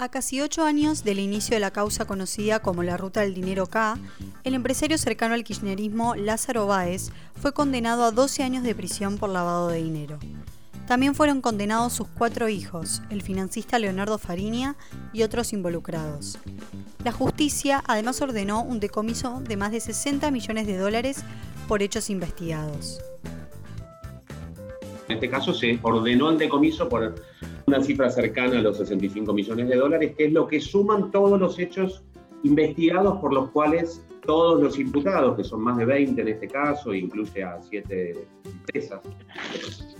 A casi ocho años del inicio de la causa conocida como la Ruta del Dinero K, el empresario cercano al kirchnerismo Lázaro Báez fue condenado a 12 años de prisión por lavado de dinero. También fueron condenados sus cuatro hijos, el financista Leonardo Fariña y otros involucrados. La justicia además ordenó un decomiso de más de 60 millones de dólares por hechos investigados. En este caso se ordenó el decomiso por una cifra cercana a los 65 millones de dólares, que es lo que suman todos los hechos investigados por los cuales todos los imputados, que son más de 20 en este caso, incluye a siete empresas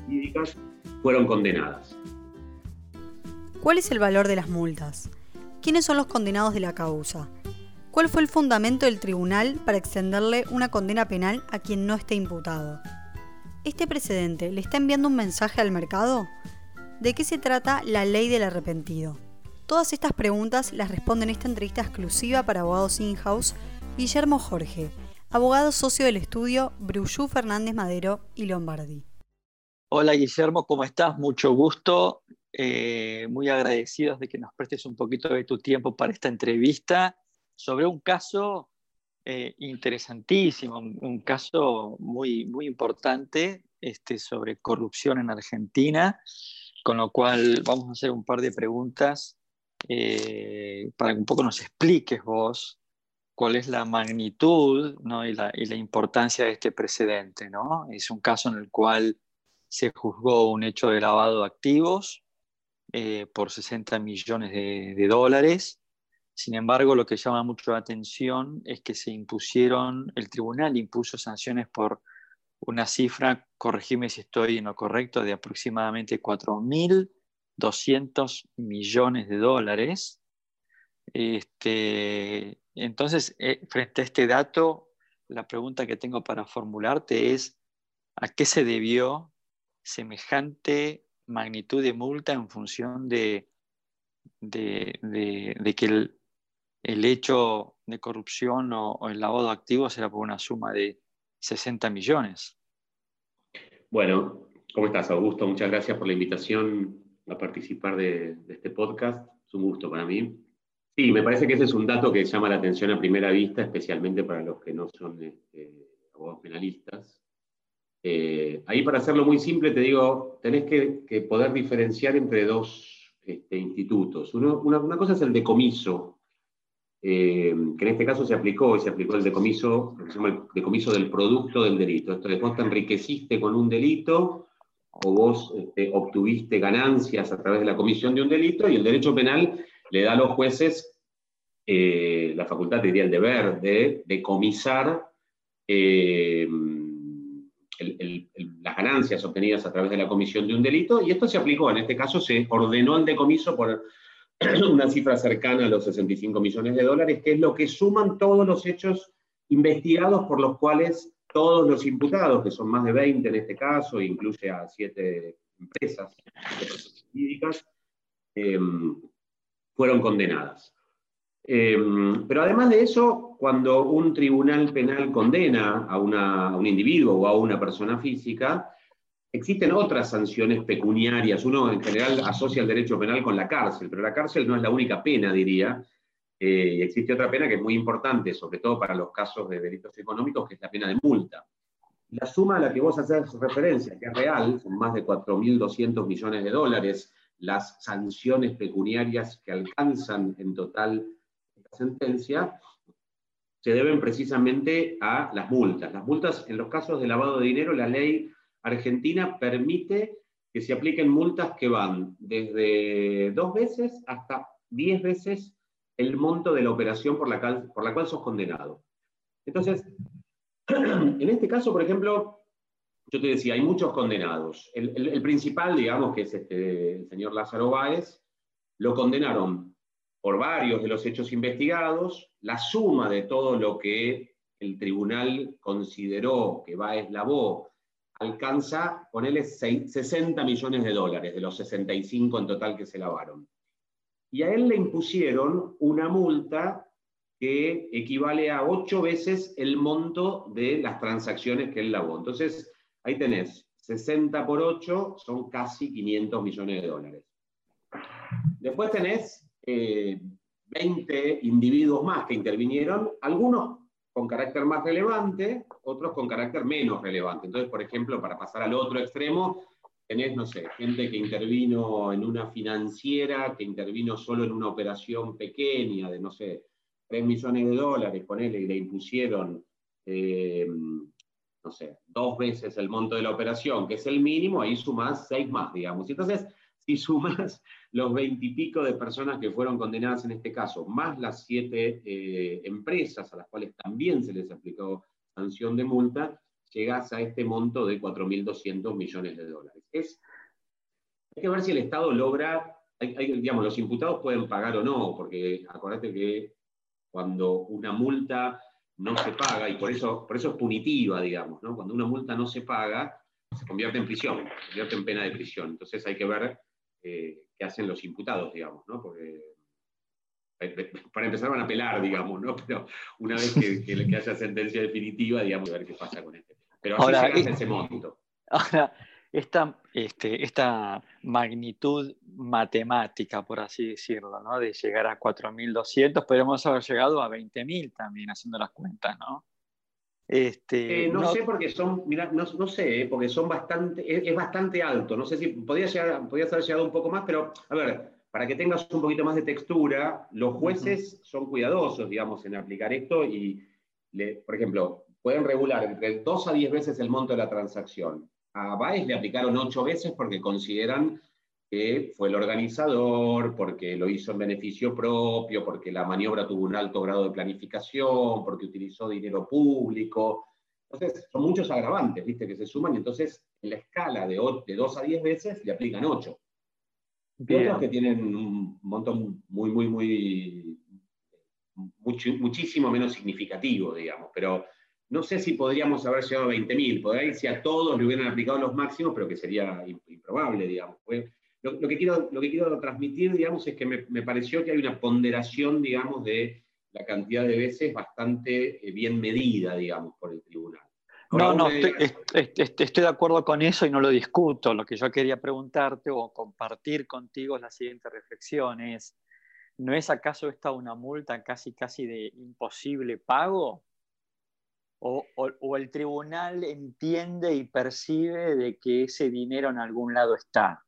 jurídicas, fueron condenadas. ¿Cuál es el valor de las multas? ¿Quiénes son los condenados de la causa? ¿Cuál fue el fundamento del tribunal para extenderle una condena penal a quien no esté imputado? ¿Este precedente le está enviando un mensaje al mercado? ¿De qué se trata la ley del arrepentido? Todas estas preguntas las responde en esta entrevista exclusiva para abogados in-house Guillermo Jorge, abogado socio del estudio Brujú Fernández Madero y Lombardi. Hola Guillermo, ¿cómo estás? Mucho gusto. Eh, muy agradecidos de que nos prestes un poquito de tu tiempo para esta entrevista sobre un caso eh, interesantísimo, un, caso muy, muy importante este, sobre corrupción en Argentina con lo cual vamos a hacer un par de preguntas eh, para que un poco nos expliques vos cuál es la magnitud y, la, importancia de este precedente. ¿no? Es un caso en el cual se juzgó un hecho de lavado de activos eh, por 60 millones de, de, dólares. Sin embargo, lo que llama mucho la atención es que se impusieron, el tribunal impuso sanciones por una cifra, corregime si estoy en lo correcto, de aproximadamente 4.200 millones de dólares. Este, entonces, eh, frente a este dato, la pregunta que tengo para formularte es, ¿a qué se debió semejante magnitud de multa en función de, de, que el, hecho de corrupción o, o el lavado de activos era por una suma de 60 millones. Bueno, ¿cómo estás, Augusto? Muchas gracias por la invitación a participar de, este podcast. Es un gusto para mí. Sí, me parece que ese es un dato que llama la atención a primera vista, especialmente para los que no son este, abogados penalistas. Eh, ahí, para hacerlo muy simple, te digo, tenés que, poder diferenciar entre dos este, institutos. una, cosa es el decomiso, eh, que en este caso se aplicó, y se aplicó el decomiso, se llama el decomiso del producto del delito. Esto es, vos te enriqueciste con un delito o vos este, obtuviste ganancias a través de la comisión de un delito y el derecho penal le da a los jueces eh, la facultad, diría el deber, de decomisar eh, las ganancias obtenidas a través de la comisión de un delito y esto se aplicó, en este caso se ordenó el decomiso por una cifra cercana a los 65 millones de dólares, que es lo que suman todos los hechos investigados por los cuales todos los imputados, que son más de 20 en este caso, incluye a siete empresas jurídicas, em, fueron condenadas. Em, pero además de eso, cuando un tribunal penal condena a, a un individuo o a una persona física, Existen otras sanciones pecuniarias. Uno en general asocia el derecho penal con la cárcel, pero la cárcel no es la única pena, diría. Eh, existe otra pena que es muy importante, sobre todo para los casos de delitos económicos, que es la pena de multa. La suma a la que vos haces referencia, que es real, son más de 4.200 millones de dólares las sanciones pecuniarias que alcanzan en total esta sentencia, se deben precisamente a las multas. Las multas, en los casos de lavado de dinero, la ley Argentina permite que se apliquen multas que van desde dos veces hasta diez veces el monto de la operación por la, cual, por la cual sos condenado. Entonces, en este caso, por ejemplo, yo te decía, hay muchos condenados. El, principal, digamos, que es este, el señor Lázaro Báez, lo condenaron por varios de los hechos investigados, la suma de todo lo que el tribunal consideró que Báez lavó alcanza, ponele 60 millones de dólares de los 65 en total que se lavaron. Y a él le impusieron una multa que equivale a ocho veces el monto de las transacciones que él lavó. Entonces, ahí tenés 60 por 8, son casi 500 millones de dólares. Después tenés 20 individuos más que intervinieron, algunos con carácter más relevante, otros con carácter menos relevante. Entonces, por ejemplo, para pasar al otro extremo, tenés, no sé, gente que intervino en una financiera, que intervino solo en una operación pequeña de, no sé, 3 millones de dólares, ponele, y le impusieron, eh, no sé, dos veces el monto de la operación, que es el mínimo, ahí sumás seis más, digamos. Y entonces, si sumas los veintipico de personas que fueron condenadas en este caso, más las siete eh, empresas a las cuales también se les aplicó sanción de multa, llegas a este monto de 4.200 millones de dólares. Es, hay que ver si el Estado logra, digamos, los imputados pueden pagar o no, porque acuérdate que cuando una multa no se paga, y por eso, por eso es punitiva, digamos, cuando una multa no se paga, se convierte en prisión, se convierte en pena de prisión. Entonces hay que ver eh, qué hacen los imputados, digamos, ¿no? Porque eh, para empezar van a apelar, digamos, ¿no? Pero una vez que, que, haya sentencia definitiva, digamos, a ver qué pasa con este. Pero así ahora, llegas a ese monto. Ahora, esta, este, esta magnitud matemática, por así decirlo, ¿no? de llegar a 4.200, podríamos haber llegado a 20.000 también, haciendo las cuentas, ¿no? Este, eh, no, sé porque son, mira, no, no sé, eh, porque son bastante, es, bastante alto. No sé si podría, llegar, podría haber llegado un poco más, pero a ver, para que tengas un poquito más de textura, los jueces son cuidadosos, digamos, en aplicar esto y, por ejemplo, pueden regular entre 2 a 10 veces el monto de la transacción. A Baez le aplicaron 8 veces porque consideran que fue el organizador, porque lo hizo en beneficio propio, porque la maniobra tuvo un alto grado de planificación, porque utilizó dinero público. Entonces, son muchos agravantes, ¿viste? Que se suman y entonces en la escala de, de 2 a 10 veces le aplican 8. Y otros que tienen un montón muy, muy, muy, muchísimo menos significativo, digamos, pero no sé si podríamos haber llegado a 20.000, podría ir si a todos le hubieran aplicado los máximos, pero que sería improbable, digamos. Lo, que quiero, lo que quiero transmitir, digamos, es que me, pareció que hay una ponderación, digamos, de la cantidad de veces bastante eh, bien medida, digamos, por el tribunal. no, no, estoy, de acuerdo con eso y no lo discuto. Lo que yo quería preguntarte o compartir contigo es la siguiente reflexión. Es, ¿no es acaso esta una multa casi, casi de imposible pago? O, o, el tribunal entiende y percibe de que ese dinero en algún lado está.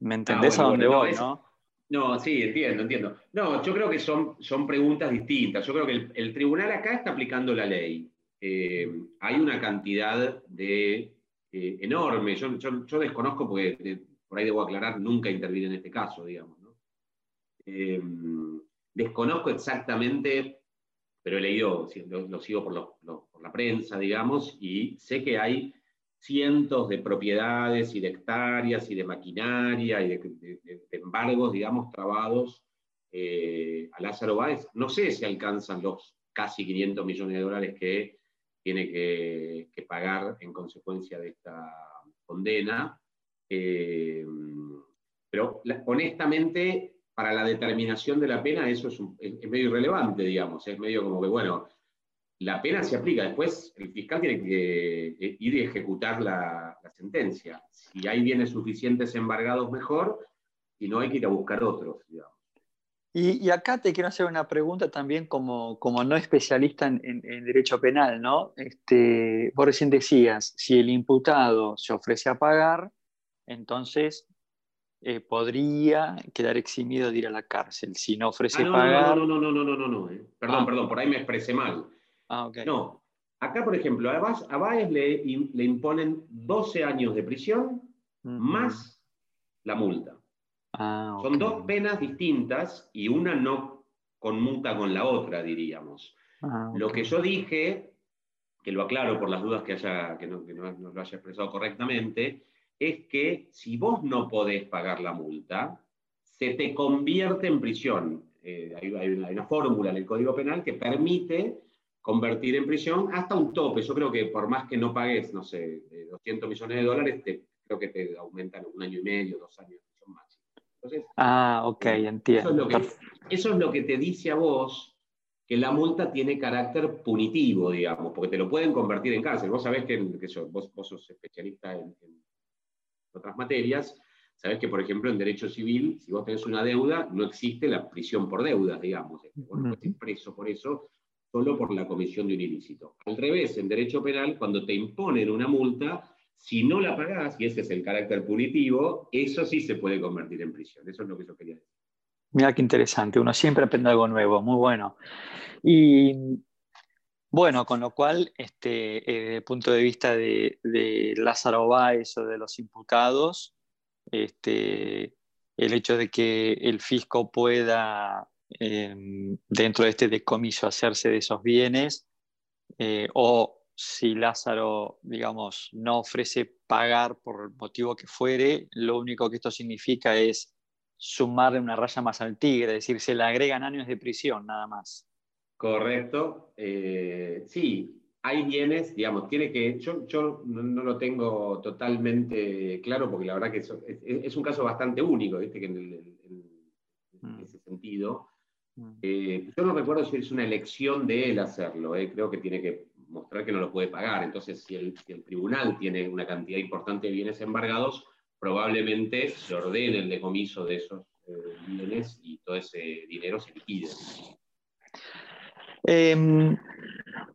¿Me ah, entendés a dónde voy, no? No, sí, entiendo, entiendo. No, yo creo que son, son preguntas distintas. Yo creo que el, tribunal acá está aplicando la ley. Eh, hay una cantidad de eh, enorme. Yo, yo, desconozco, porque por ahí debo aclarar, nunca intervine en este caso, digamos. Eh, desconozco exactamente, pero he leído, lo, sigo por, por la prensa, digamos, y sé que hay cientos de propiedades y de hectáreas y de maquinaria y de, embargos, digamos, trabados eh, a Lázaro Báez. No sé si alcanzan los casi 500 millones de dólares que tiene que, pagar en consecuencia de esta condena. Eh, pero honestamente, para la determinación de la pena, eso es, es, medio irrelevante, digamos. Es medio como que, bueno, la pena se aplica. Después el fiscal tiene que eh, ir y ejecutar la, sentencia. Si hay bienes suficientes embargados, mejor, y no hay que ir a buscar otros, Y, acá te quiero hacer una pregunta también como, como no especialista en, derecho penal, ¿no? Este, vos recién decías, si el imputado se ofrece a pagar, entonces eh, podría quedar eximido de ir a la cárcel. Si no ofrece ah, pagar... No, no, no, no, no, no, no, eh. Perdón, ah. perdón, por ahí me expresé mal. Ah, no, acá por ejemplo, a Baez le, le, imponen 12 años de prisión más la multa. Ah, Son dos penas distintas y una no conmuta con la otra, diríamos. Ah, lo que yo dije, que lo aclaro por las dudas que, haya, que, no, lo haya expresado correctamente, es que si vos no podés pagar la multa, se te convierte en prisión. Eh, hay, una, hay, una, fórmula en el Código Penal que permite convertir en prisión hasta un tope. Yo creo que por más que no pagues, no sé, 200 millones de dólares, te, creo que te aumentan un año y medio, dos años prisión máxima. ah, ok, entiendo. Eso es, lo que, te dice a vos que la multa tiene carácter punitivo, digamos, porque te lo pueden convertir en cárcel. Vos sabés que, vos, sos especialista en, otras materias. Sabes que, por ejemplo, en derecho civil, si vos tenés una deuda, no existe la prisión por deudas, digamos. Vos no estás preso por eso, solo por la comisión de un ilícito. Al revés, en derecho penal, cuando te imponen una multa, si no la pagás, y ese es el carácter punitivo, eso sí se puede convertir en prisión. Eso es lo que yo quería decir. Mira qué interesante, uno siempre aprende algo nuevo, muy bueno. Y bueno, con lo cual, este, eh, desde el punto de vista de, Lázaro Báez o de los imputados, este, el hecho de que el fisco pueda, em, dentro de este decomiso, hacerse de esos bienes, eh, o si Lázaro, digamos, no ofrece pagar por el motivo que fuere, lo único que esto significa es sumarle una raya más al tigre, es decir, se le agregan años de prisión nada más. Correcto. Eh, sí, hay bienes, digamos, tiene que, yo, yo no, lo tengo totalmente claro porque la verdad que es, un caso bastante único, ¿viste? Que en, mm. ese sentido. Mm. Eh, yo no recuerdo si es una elección de él hacerlo, eh, creo que tiene que mostrar que no lo puede pagar. Entonces, si el, si el tribunal tiene una cantidad importante de bienes embargados, probablemente se ordene el decomiso de esos eh, bienes y todo ese dinero se liquide. Em,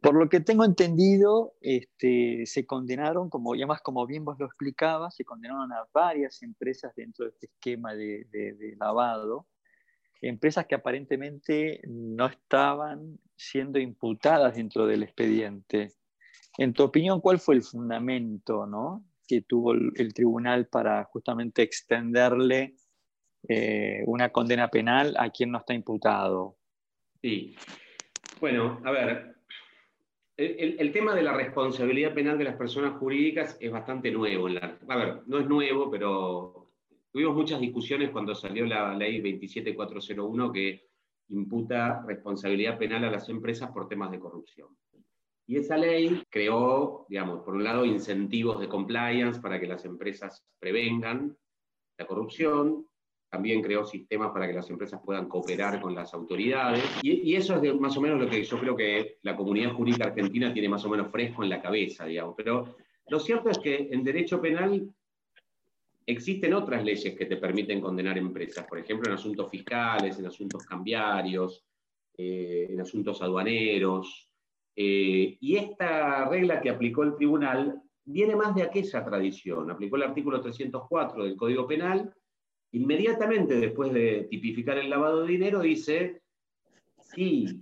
por lo que tengo entendido, este, se condenaron, como, y además como bien vos lo explicabas, se condenaron a varias empresas dentro de este esquema de, de lavado, empresas que aparentemente no estaban siendo imputadas dentro del expediente. En tu opinión, ¿cuál fue el fundamento ¿no? que tuvo el, tribunal para justamente extenderle eh, una condena penal a quien no está imputado. Sí. Bueno, a ver, el, tema de la responsabilidad penal de las personas jurídicas es bastante nuevo. a ver, no es nuevo, pero tuvimos muchas discusiones cuando salió la ley 27401 que imputa responsabilidad penal a las empresas por temas de corrupción. Y esa ley creó, digamos, por un lado, incentivos de compliance para que las empresas prevengan la corrupción, también creó sistemas para que las empresas puedan cooperar con las autoridades. Y, eso es más o menos lo que yo creo que la comunidad jurídica argentina tiene más o menos fresco en la cabeza, digamos. Pero lo cierto es que en derecho penal existen otras leyes que te permiten condenar empresas, por ejemplo, en asuntos fiscales, en asuntos cambiarios, eh, en asuntos aduaneros, eh, y esta regla que aplicó el tribunal viene más de aquella tradición. Aplicó el artículo 304 del Código Penal. Inmediatamente después de tipificar el lavado de dinero, dice, si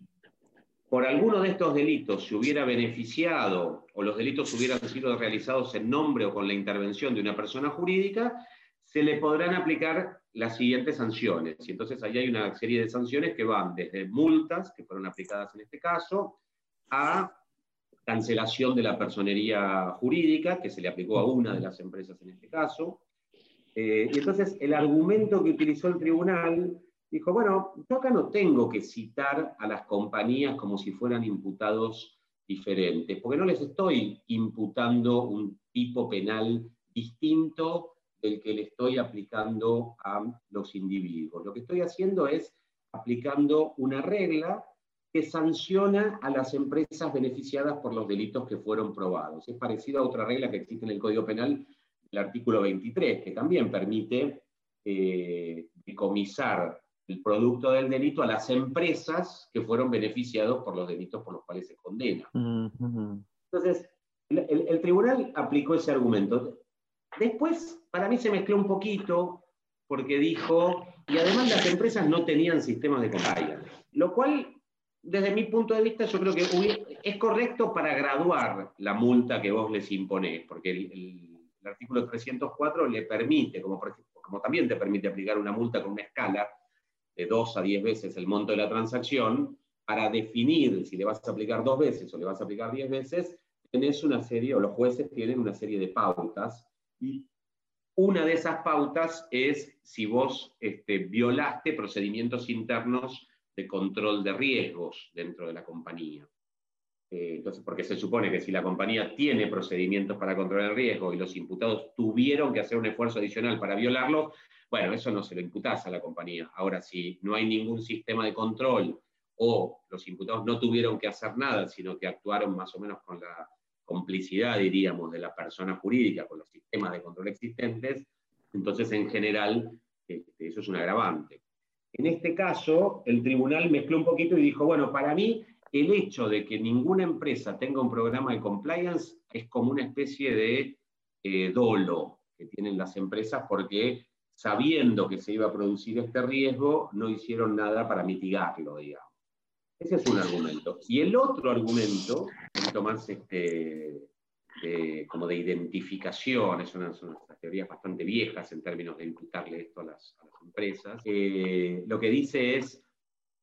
por alguno de estos delitos se hubiera beneficiado o los delitos hubieran sido realizados en nombre o con la intervención de una persona jurídica, se le podrán aplicar las siguientes sanciones. Y entonces ahí hay una serie de sanciones que van desde multas, que fueron aplicadas en este caso, a cancelación de la personería jurídica, que se le aplicó a una de las empresas en este caso. Eh, y entonces el argumento que utilizó el tribunal dijo, bueno, yo acá no tengo que citar a las compañías como si fueran imputados diferentes, porque no les estoy imputando un tipo penal distinto del que le estoy aplicando a los individuos. Lo que estoy haciendo es aplicando una regla que sanciona a las empresas beneficiadas por los delitos que fueron probados. Es parecido a otra regla que existe en el Código Penal, el artículo 23, que también permite eh, decomisar el producto del delito a las empresas que fueron beneficiados por los delitos por los cuales se condena. Entonces, el, tribunal aplicó ese argumento. Después, para mí se mezcló un poquito porque dijo, y además las empresas no tenían sistemas de compliance, lo cual desde mi punto de vista, yo creo que es correcto para graduar la multa que vos les imponés, porque el, artículo 304 le permite, como, como también te permite aplicar una multa con una escala de 2 a 10 veces el monto de la transacción, para definir si le vas a aplicar dos veces o le vas a aplicar 10 veces, tenés una serie, o los jueces tienen una serie de pautas, y una de esas pautas es si vos este, violaste procedimientos internos de control de riesgos dentro de la compañía. Eh, entonces, porque se supone que si la compañía tiene procedimientos para controlar el riesgo y los imputados tuvieron que hacer un esfuerzo adicional para violarlo, bueno, eso no se lo imputás a la compañía. Ahora, si no hay ningún sistema de control o los imputados no tuvieron que hacer nada, sino que actuaron más o menos con la complicidad, diríamos, de la persona jurídica, con los sistemas de control existentes, Entonces, en general, este, eso es un agravante. En este caso, el tribunal mezcló un poquito y dijo, bueno, para mí el hecho de que ninguna empresa tenga un programa de compliance es como una especie de eh, dolo que tienen las empresas porque sabiendo que se iba a producir este riesgo, no hicieron nada para mitigarlo, digamos. Ese es un argumento. Y el otro argumento, un poquito más este, como de identificación, es una, son unas teorías bastante viejas en términos de imputarle esto a las, empresas, eh, lo que dice es,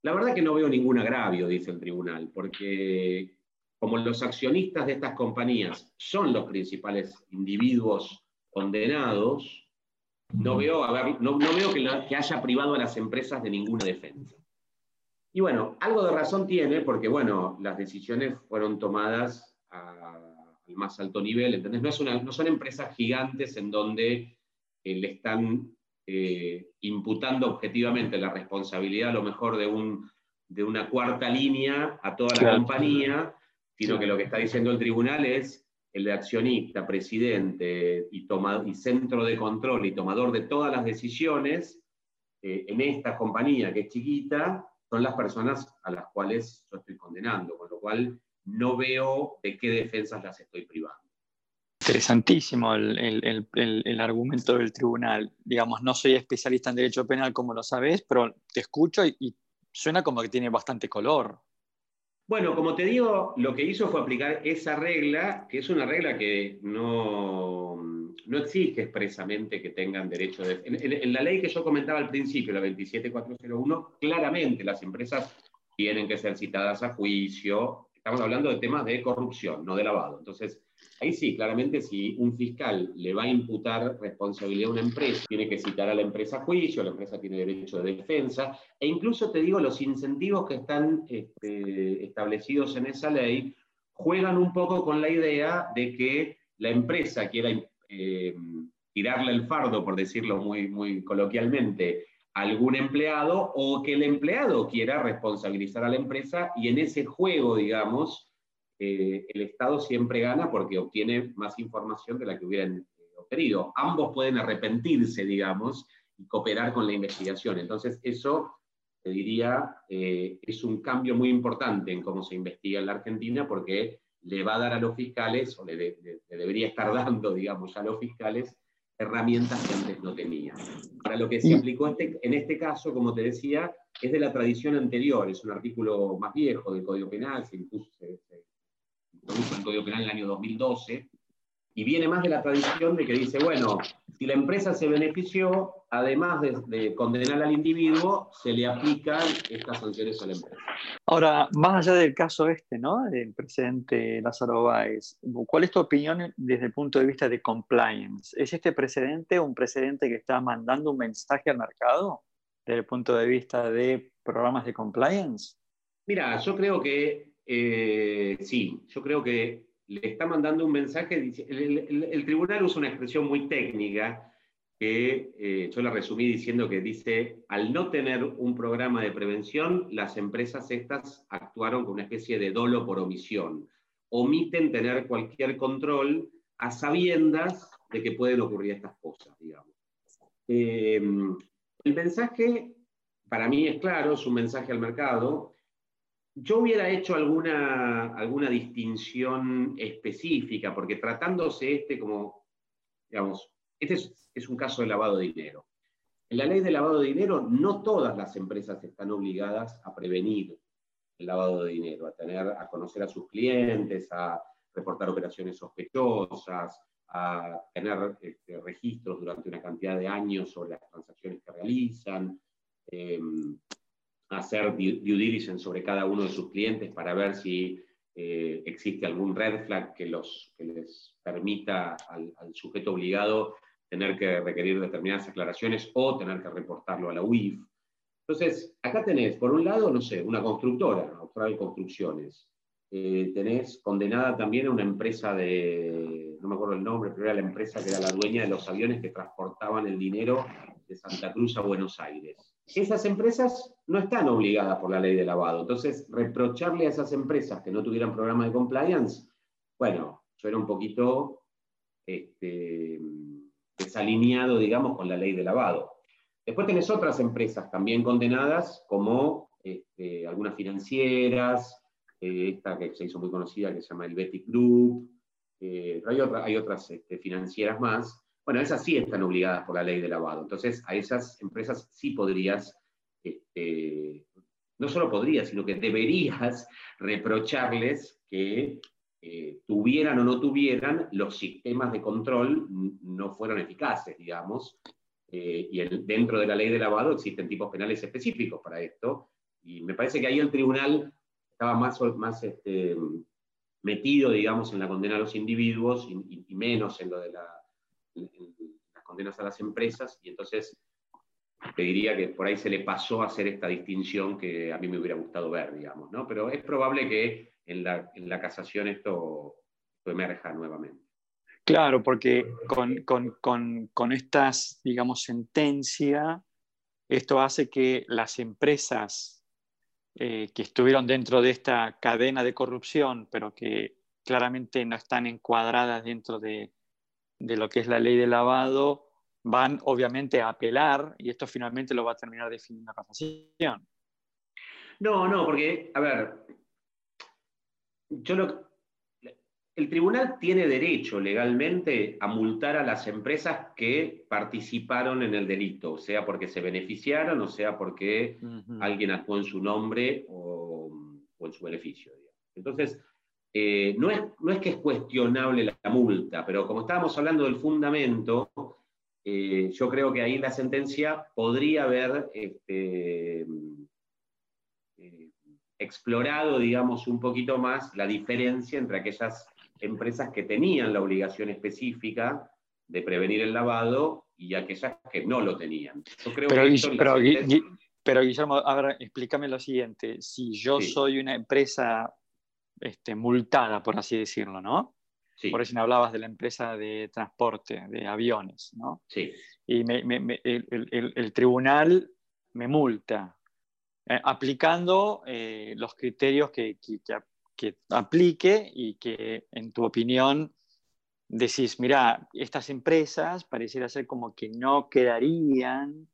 la verdad que no veo ningún agravio, dice el tribunal, porque como los accionistas de estas compañías son los principales individuos condenados, no veo, no, veo que, que, haya privado a las empresas de ninguna defensa. Y bueno, algo de razón tiene, porque bueno, las decisiones fueron tomadas al más alto nivel, ¿entendés? No, no son empresas gigantes en donde eh, le están eh, imputando objetivamente la responsabilidad a lo mejor de, un, de una cuarta línea a toda la compañía, sino que lo que está diciendo el tribunal es el de accionista, presidente y, y centro de control y tomador de todas las decisiones eh, en esta compañía que es chiquita, son las personas a las cuales yo estoy condenando, con lo cual no veo de qué defensas las estoy privando. Interesantísimo el, argumento del tribunal. Digamos, no soy especialista en derecho penal como lo sabes, pero te escucho y, suena como que tiene bastante color. Bueno, como te digo, lo que hizo fue aplicar esa regla, que es una regla que no, no exige expresamente que tengan derecho de... En, en, la ley que yo comentaba al principio, la 27401, claramente las empresas tienen que ser citadas a juicio. Estamos hablando de temas de corrupción, no de lavado. Entonces, Ahí sí, claramente si un fiscal le va a imputar responsabilidad a una empresa, tiene que citar a la empresa a juicio, la empresa tiene derecho de defensa, e incluso te digo, los incentivos que están este, establecidos en esa ley juegan un poco con la idea de que la empresa quiera eh, tirarle el fardo, por decirlo muy, muy coloquialmente, a algún empleado o que el empleado quiera responsabilizar a la empresa y en ese juego, digamos, eh, el Estado siempre gana porque obtiene más información de la que hubieran eh, obtenido. Ambos pueden arrepentirse, digamos, y cooperar con la investigación. Entonces, eso, te diría, eh, es un cambio muy importante en cómo se investiga en la Argentina porque le va a dar a los fiscales, o le, debería estar dando, digamos, a los fiscales, herramientas que antes no tenían. Para lo que se aplicó este, en este caso, como te decía, es de la tradición anterior, es un artículo más viejo del Código Penal, se, impuso, produjo el Código Penal en el año 2012, y viene más de la tradición de que dice, bueno, si la empresa se benefició, además de, condenar al individuo, se le aplican estas sanciones a la empresa. Ahora, más allá del caso este, ¿no? Del presidente Lázaro Báez, ¿cuál es tu opinión desde el punto de vista de compliance? ¿Es este precedente un precedente que está mandando un mensaje al mercado desde el punto de vista de programas de compliance? Mira, yo creo que eh, sí, yo creo que le está mandando un mensaje. El, tribunal usa una expresión muy técnica que eh, yo la resumí diciendo que dice, al no tener un programa de prevención, las empresas estas actuaron con una especie de dolo por omisión. Omiten tener cualquier control a sabiendas de que pueden ocurrir estas cosas, digamos. Eh, el mensaje, para mí es claro, es un mensaje al mercado, yo hubiera hecho alguna, alguna distinción específica, porque tratándose este como, digamos, este es, un caso de lavado de dinero. En la ley de lavado de dinero, no todas las empresas están obligadas a prevenir el lavado de dinero, a tener, a conocer a sus clientes, a reportar operaciones sospechosas, a tener este, registros durante una cantidad de años sobre las transacciones que realizan, em, hacer due diligence sobre cada uno de sus clientes para ver si eh, existe algún red flag que, los, que les permita al, sujeto obligado tener que requerir determinadas aclaraciones o tener que reportarlo a la UIF. Entonces, acá tenés, por un lado, no sé, una constructora, Austral Construcciones. Eh, tenés condenada también a una empresa de, no me acuerdo el nombre, pero era la empresa que era la dueña de los aviones que transportaban el dinero de Santa Cruz a Buenos Aires esas empresas no están obligadas por la ley de lavado. Entonces, reprocharle a esas empresas que no tuvieran programa de compliance, bueno, yo era un poquito este, desalineado, digamos, con la ley de lavado. Después tenés otras empresas también condenadas, como este, algunas financieras, eh, esta que se hizo muy conocida que se llama el Betty Group, eh, hay, hay, otras este, financieras más. Bueno, esas sí están obligadas por la ley de lavado. Entonces, a esas empresas sí podrías, este, no solo podrías, sino que deberías reprocharles que eh, tuvieran o no tuvieran, los sistemas de control no fueron eficaces, digamos. y dentro de la ley de lavado existen tipos penales específicos para esto. Y me parece que ahí el tribunal estaba más, más este, metido, digamos, en la condena a los individuos y, menos en lo de las condenas a las empresas, y entonces te diría que por ahí se le pasó a hacer esta distinción que a mí me hubiera gustado ver, digamos, ¿no? Pero es probable que en la, en la casación esto, emerja nuevamente. Claro, porque con, con, con, estas, digamos, sentencia, esto hace que las empresas eh, que estuvieron dentro de esta cadena de corrupción, pero que claramente no están encuadradas dentro de, lo que es la ley de lavado, van obviamente a apelar y esto finalmente lo va a terminar definiendo la casación. No, no, porque, a ver, yo lo, el tribunal tiene derecho legalmente a multar a las empresas que participaron en el delito, sea porque se beneficiaron o sea porque alguien actuó en su nombre o, en su beneficio. Entonces, eh, no, es, no, es, que es cuestionable la, multa, pero como estábamos hablando del fundamento, eh, yo creo que ahí la sentencia podría haber este, eh, explorado, digamos, un poquito más la diferencia entre aquellas empresas que tenían la obligación específica de prevenir el lavado y aquellas que no lo tenían. pero, Guillermo, ahora explícame lo siguiente. Si yo soy una empresa este, multada, por así decirlo, ¿no? Por eso hablabas de la empresa de transporte, de aviones, ¿no? Sí. Y el, tribunal me multa, eh, aplicando eh, los criterios que, que, que aplique y que, en tu opinión, decís, mira, estas empresas pareciera ser como que no quedarían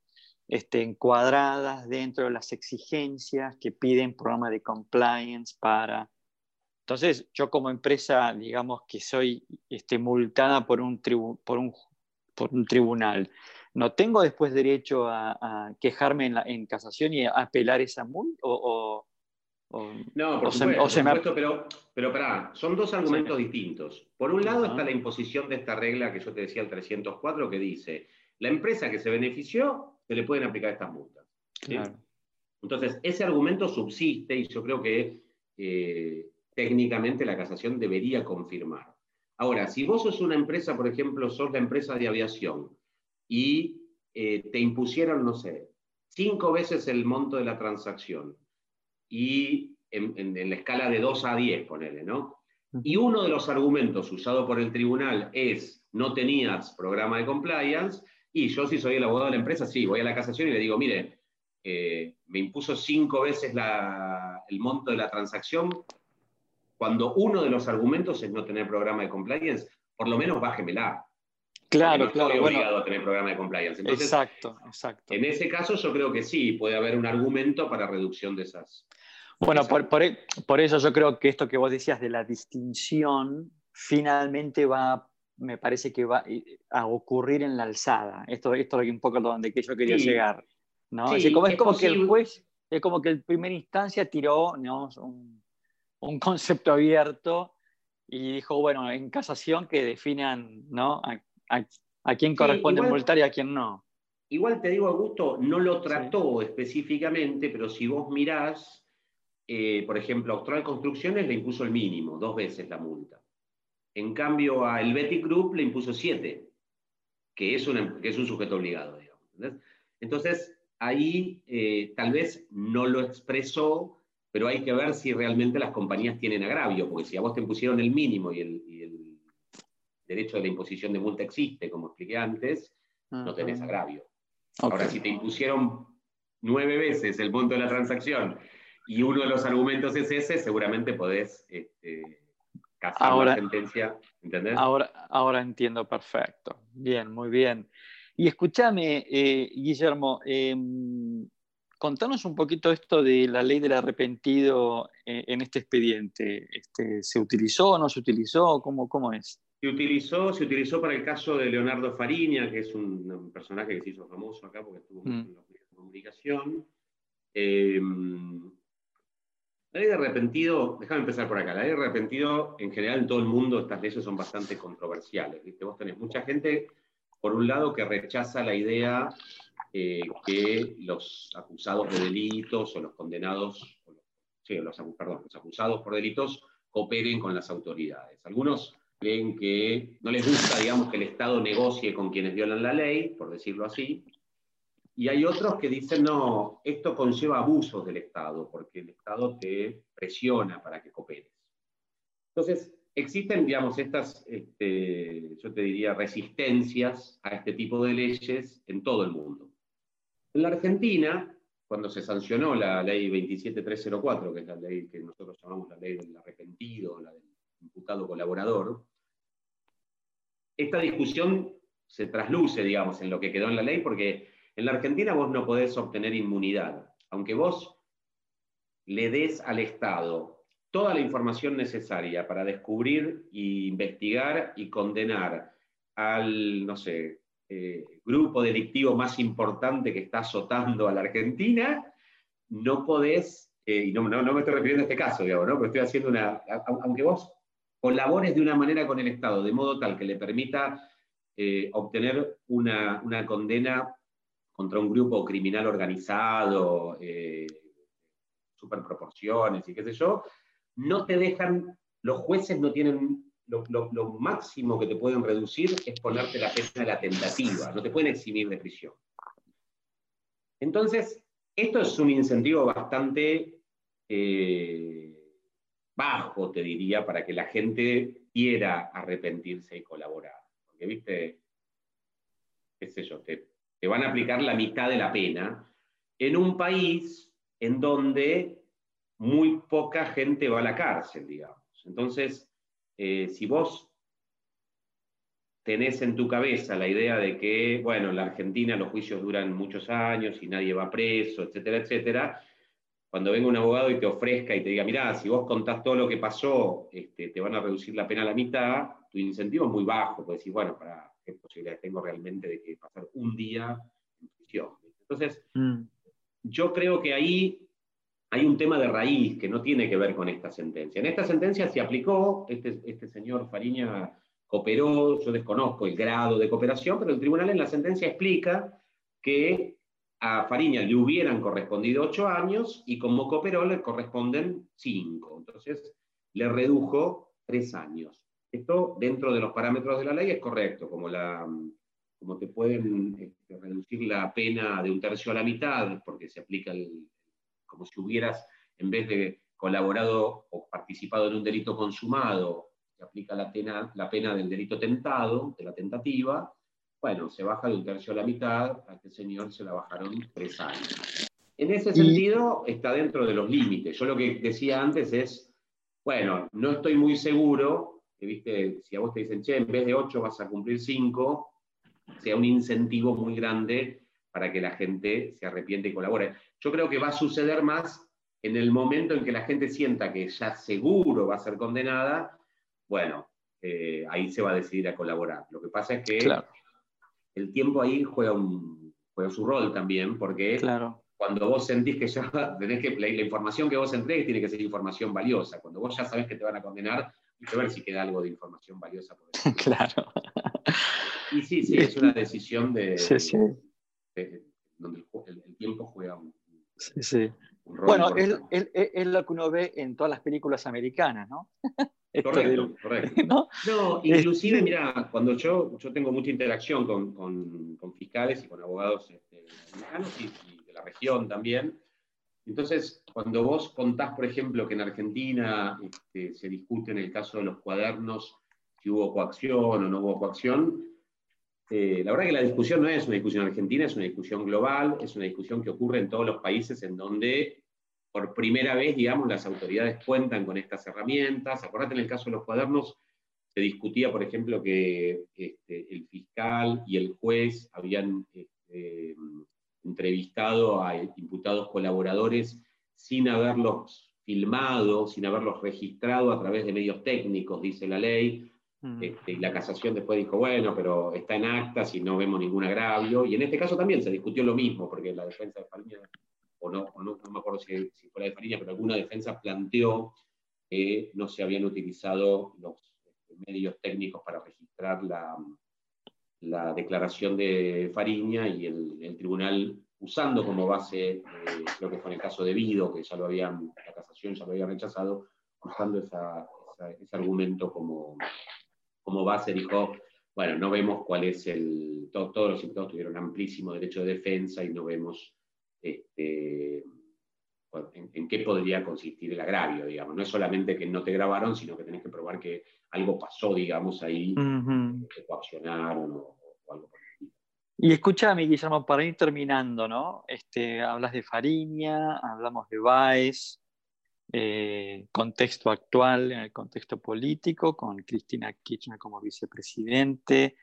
este, encuadradas dentro de las exigencias que piden programa de compliance para... Entonces, yo como empresa, digamos que soy este, multada por un, por, un, por un tribunal, ¿no tengo después derecho a, quejarme en, la, en, casación y a apelar esa multa? o, no, por supuesto, pero, pero son dos argumentos distintos. Por un lado está la imposición de esta regla que yo te decía, el 304, que dice, la empresa que se benefició, se le pueden aplicar estas multas. Entonces, ese argumento subsiste y yo creo que eh, técnicamente la casación debería confirmar. Ahora, si vos sos una empresa, por ejemplo, sos la empresa de aviación y eh, te impusieron, no sé, cinco veces el monto de la transacción, y en, la escala de 2 a 10, ponele, ¿no? Y uno de los argumentos usado por el tribunal es, no tenías programa de compliance, y yo si soy el abogado de la empresa, sí, voy a la casación y le digo, mire, eh, me impuso cinco veces el monto de la transacción, cuando uno de los argumentos es no tener programa de compliance, por lo menos bájemela. Claro, claro. Estoy obligado a tener programa de compliance. exacto, exacto. En ese caso yo creo que sí, puede haber un argumento para reducción de esas, bueno, e, por, eso yo creo que esto que vos decías de la distinción finalmente va, me parece que va a ocurrir en la alzada. Esto, esto es un poco donde que yo quería llegar. ¿no? es, como, que el juez, es como que el primer instancia tiró un, concepto abierto y dijo, bueno, en casación que definan ¿no? a, quién corresponde multar y a quién no. Igual te digo, Augusto, no lo trató específicamente, pero si vos mirás, eh, por ejemplo, Austral Construcciones le impuso el mínimo, dos veces la multa. En cambio, a Helvetic Group le impuso siete, que es, es un sujeto obligado, digamos. Entonces, ahí eh, tal vez no lo expresó, pero hay que ver si realmente las compañías tienen agravio, porque si a vos te impusieron el mínimo y el, derecho de la imposición de multa existe, como expliqué antes, no tenés agravio. Ahora, si te impusieron nueve veces el monto de la transacción y uno de los argumentos es ese, seguramente podés este, ahora, la sentencia, ¿entendés? Ahora, ahora entiendo perfecto. Bien, muy bien. Y escúchame, eh, Guillermo, em, contanos un poquito esto de la ley del arrepentido eh, en este expediente. Este, ¿Se utilizó o no se utilizó? ¿Cómo, cómo es? Se utilizó, se utilizó para el caso de Leonardo Fariña, que es un, personaje que se hizo famoso acá porque estuvo mm. en la comunicación. Em, la ley de arrepentido, déjame empezar por acá, la ley de arrepentido en general en todo el mundo estas leyes son bastante controversiales. ¿viste? Vos tenés mucha gente, por un lado, que rechaza la idea eh, que los acusados de delitos o los condenados, los, perdón, los acusados por delitos cooperen con las autoridades. Algunos creen que no les gusta, digamos, que el Estado negocie con quienes violan la ley, por decirlo así, y hay otros que dicen, no, esto conlleva abusos del Estado, porque el Estado te presiona para que cooperes. Entonces, existen, digamos, estas, este, yo te diría, resistencias a este tipo de leyes en todo el mundo. En la Argentina, cuando se sancionó la ley 27304, que es la ley que nosotros llamamos la ley del arrepentido, la del imputado colaborador, esta discusión se trasluce, digamos, en lo que quedó en la ley, porque en la Argentina vos no podés obtener inmunidad, aunque vos le des al Estado toda la información necesaria para descubrir e investigar y condenar al, no sé, eh, grupo delictivo más importante que está azotando a la Argentina, no podés, eh, y no, me estoy refiriendo a este caso, digamos, ¿no? pero estoy haciendo una, aunque vos colabores de una manera con el Estado, de modo tal que le permita eh, obtener una, una condena contra un grupo criminal organizado, eh, superproporciones y qué sé yo, no te dejan, los jueces no tienen, lo, máximo que te pueden reducir es ponerte la pena de la tentativa, no te pueden eximir de prisión. Entonces, esto es un incentivo bastante eh, bajo, te diría, para que la gente quiera arrepentirse y colaborar. Porque, viste, qué sé yo, te, te van a aplicar la mitad de la pena, en un país en donde muy poca gente va a la cárcel, digamos. Entonces, eh, si vos tenés en tu cabeza la idea de que, bueno, en la Argentina los juicios duran muchos años y nadie va preso, etcétera, etcétera, cuando venga un abogado y te ofrezca y te diga, mirá, si vos contás todo lo que pasó, este, te van a reducir la pena a la mitad, tu incentivo es muy bajo, puedes decir, bueno, para qué posibilidades tengo realmente de que pasar un día en prisión. Entonces, mm. yo creo que ahí hay un tema de raíz que no tiene que ver con esta sentencia. En esta sentencia se aplicó, este, este señor Fariña cooperó, yo desconozco el grado de cooperación, pero el tribunal en la sentencia explica que a Fariña le hubieran correspondido ocho años y como cooperó le corresponden cinco. Entonces le redujo tres años. Esto, dentro de los parámetros de la ley, es correcto, como, la, como te pueden este, reducir la pena de un tercio a la mitad, porque se aplica el, como si hubieras, en vez de colaborado o participado en un delito consumado, se aplica la pena, la pena del delito tentado, de la tentativa, bueno, se baja de un tercio a la mitad, a este señor se la bajaron tres años. En ese sentido, está dentro de los límites. Yo lo que decía antes es, bueno, no estoy muy seguro viste, si a vos te dicen, che, en vez de 8 vas a cumplir 5, sea un incentivo muy grande para que la gente se arrepiente y colabore. Yo creo que va a suceder más en el momento en que la gente sienta que ya seguro va a ser condenada, bueno, eh, ahí se va a decidir a colaborar. Lo que pasa es que el tiempo ahí juega, un, juega su rol también, porque cuando vos sentís que ya tenés que, la, la, información que vos entregues tiene que ser información valiosa. Cuando vos ya sabés que te van a condenar, a ver si queda algo de información valiosa. Por claro. Y sí, sí, es una decisión de, sí, sí. Donde el, tiempo juega un, sí, sí. Bueno, es, es, lo que uno ve en todas las películas americanas, ¿no? correcto, correcto. ¿no? inclusive, este mira, cuando yo, yo tengo mucha interacción con, con, con fiscales y con abogados este, americanos y, y, de la región también, entonces, cuando vos contás, por ejemplo, que en Argentina este, se discute en el caso de los cuadernos si hubo coacción o no hubo coacción, eh, la verdad que la discusión no es una discusión argentina, es una discusión global, es una discusión que ocurre en todos los países en donde por primera vez, digamos, las autoridades cuentan con estas herramientas. Acordate en el caso de los cuadernos, se discutía, por ejemplo, que este, el fiscal y el juez habían este, entrevistado a imputados colaboradores sin haberlos filmado, sin haberlos registrado a través de medios técnicos, dice la ley. Este, y la casación después dijo, bueno, pero está en actas y no vemos ningún agravio. Y en este caso también se discutió lo mismo, porque la defensa de Fariña, o no, no, me acuerdo si, fue la de Fariña, pero alguna defensa planteó que no se habían utilizado los medios técnicos para registrar la, la declaración de Fariña y el, tribunal usando como base, eh, creo que fue en el caso de Vido, que ya lo habían, la casación ya lo había rechazado, usando ese argumento como, como base, dijo, bueno, no vemos cuál es el, todos los imputados tuvieron amplísimo derecho de defensa y no vemos este, en, qué podría consistir el agravio, digamos. No es solamente que no te grabaron, sino que tenés que probar que algo pasó, digamos, ahí, que coaccionaron o, algo por el Y escúchame, Guillermo, para ir terminando, ¿no? Este, hablas de Fariña, hablamos de Baez, eh, contexto actual en el contexto político, con Cristina Kirchner como vicepresidente,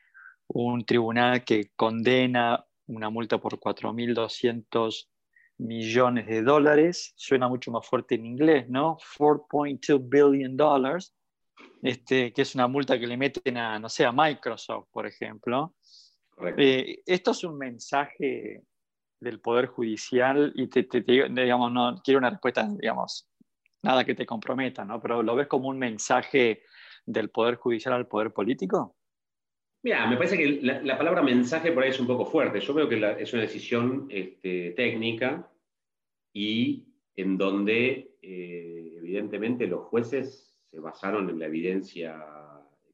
un tribunal que condena una multa por 4.200 millones de dólares, suena mucho más fuerte en inglés, ¿no? 4.2 billion dollars, este, que es una multa que le meten a, no sé, a Microsoft, por ejemplo. Eh, esto es un mensaje del Poder Judicial y te, digamos, no quiero una respuesta, digamos, nada que te comprometa, ¿no? Pero ¿lo ves como un mensaje del Poder Judicial al Poder Político? Mira, me parece que la, palabra mensaje por ahí es un poco fuerte. Yo veo que es una decisión este, técnica y en donde eh, evidentemente los jueces se basaron en la evidencia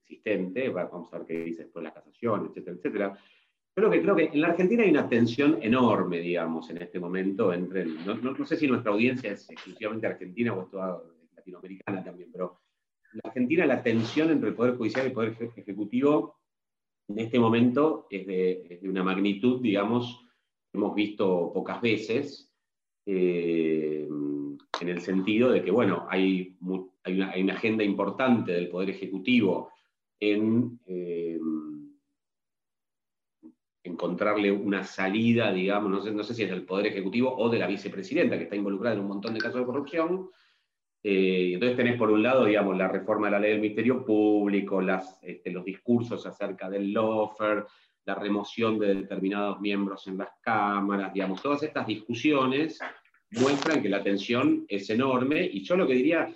existente, vamos a ver qué dice después la casación, etcétera, etcétera. Pero que creo que en la Argentina hay una tensión enorme, digamos, en este momento entre, no, sé si nuestra audiencia es exclusivamente argentina o es latinoamericana también, pero en la Argentina la tensión entre el Poder Judicial y el Poder Ejecutivo en este momento es de, una magnitud, digamos, que hemos visto pocas veces, eh, en el sentido de que, bueno, hay, una, agenda importante del Poder Ejecutivo en eh, encontrarle una salida, digamos, no sé, no sé si es del Poder Ejecutivo o de la vicepresidenta, que está involucrada en un montón de casos de corrupción, eh, entonces tenés por un lado, digamos, la reforma de la ley del Ministerio Público, este, los discursos acerca del lofer, la remoción de determinados miembros en las cámaras, digamos, todas estas discusiones muestran que la tensión es enorme. Y yo lo que diría,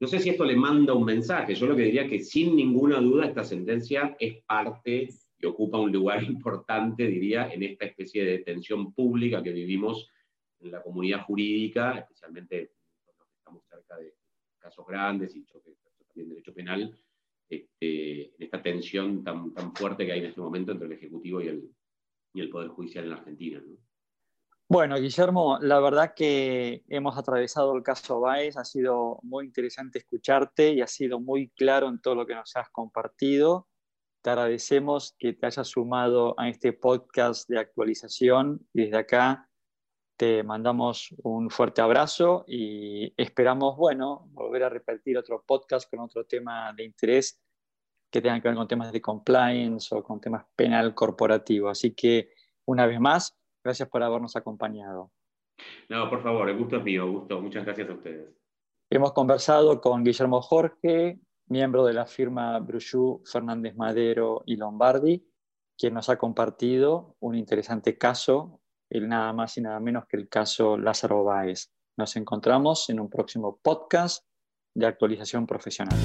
no sé si esto le manda un mensaje, yo lo que diría que sin ninguna duda esta sentencia es parte y ocupa un lugar importante, diría, en esta especie de tensión pública que vivimos en la comunidad jurídica, especialmente los que estamos cerca de, casos grandes y también derecho penal, este, en esta tensión tan, tan fuerte que hay en este momento entre el Ejecutivo y el, y el Poder Judicial en la Argentina. Bueno, Guillermo, la verdad que hemos atravesado el caso Baez, ha sido muy interesante escucharte y ha sido muy claro en todo lo que nos has compartido. Te agradecemos que te hayas sumado a este podcast de actualización y desde acá te mandamos un fuerte abrazo y esperamos, bueno, volver a repetir otro podcast con otro tema de interés que tenga que ver con temas de compliance o con temas penal corporativo. Así que, una vez más, gracias por habernos acompañado. No, por favor, el gusto es mío, gusto. Muchas gracias a ustedes. Hemos conversado con Guillermo Jorge, miembro de la firma Brujú, Fernández Madero y Lombardi, quien nos ha compartido un interesante caso, el nada más y nada menos que el caso Lázaro Báez. Nos encontramos en un próximo podcast de actualización profesional.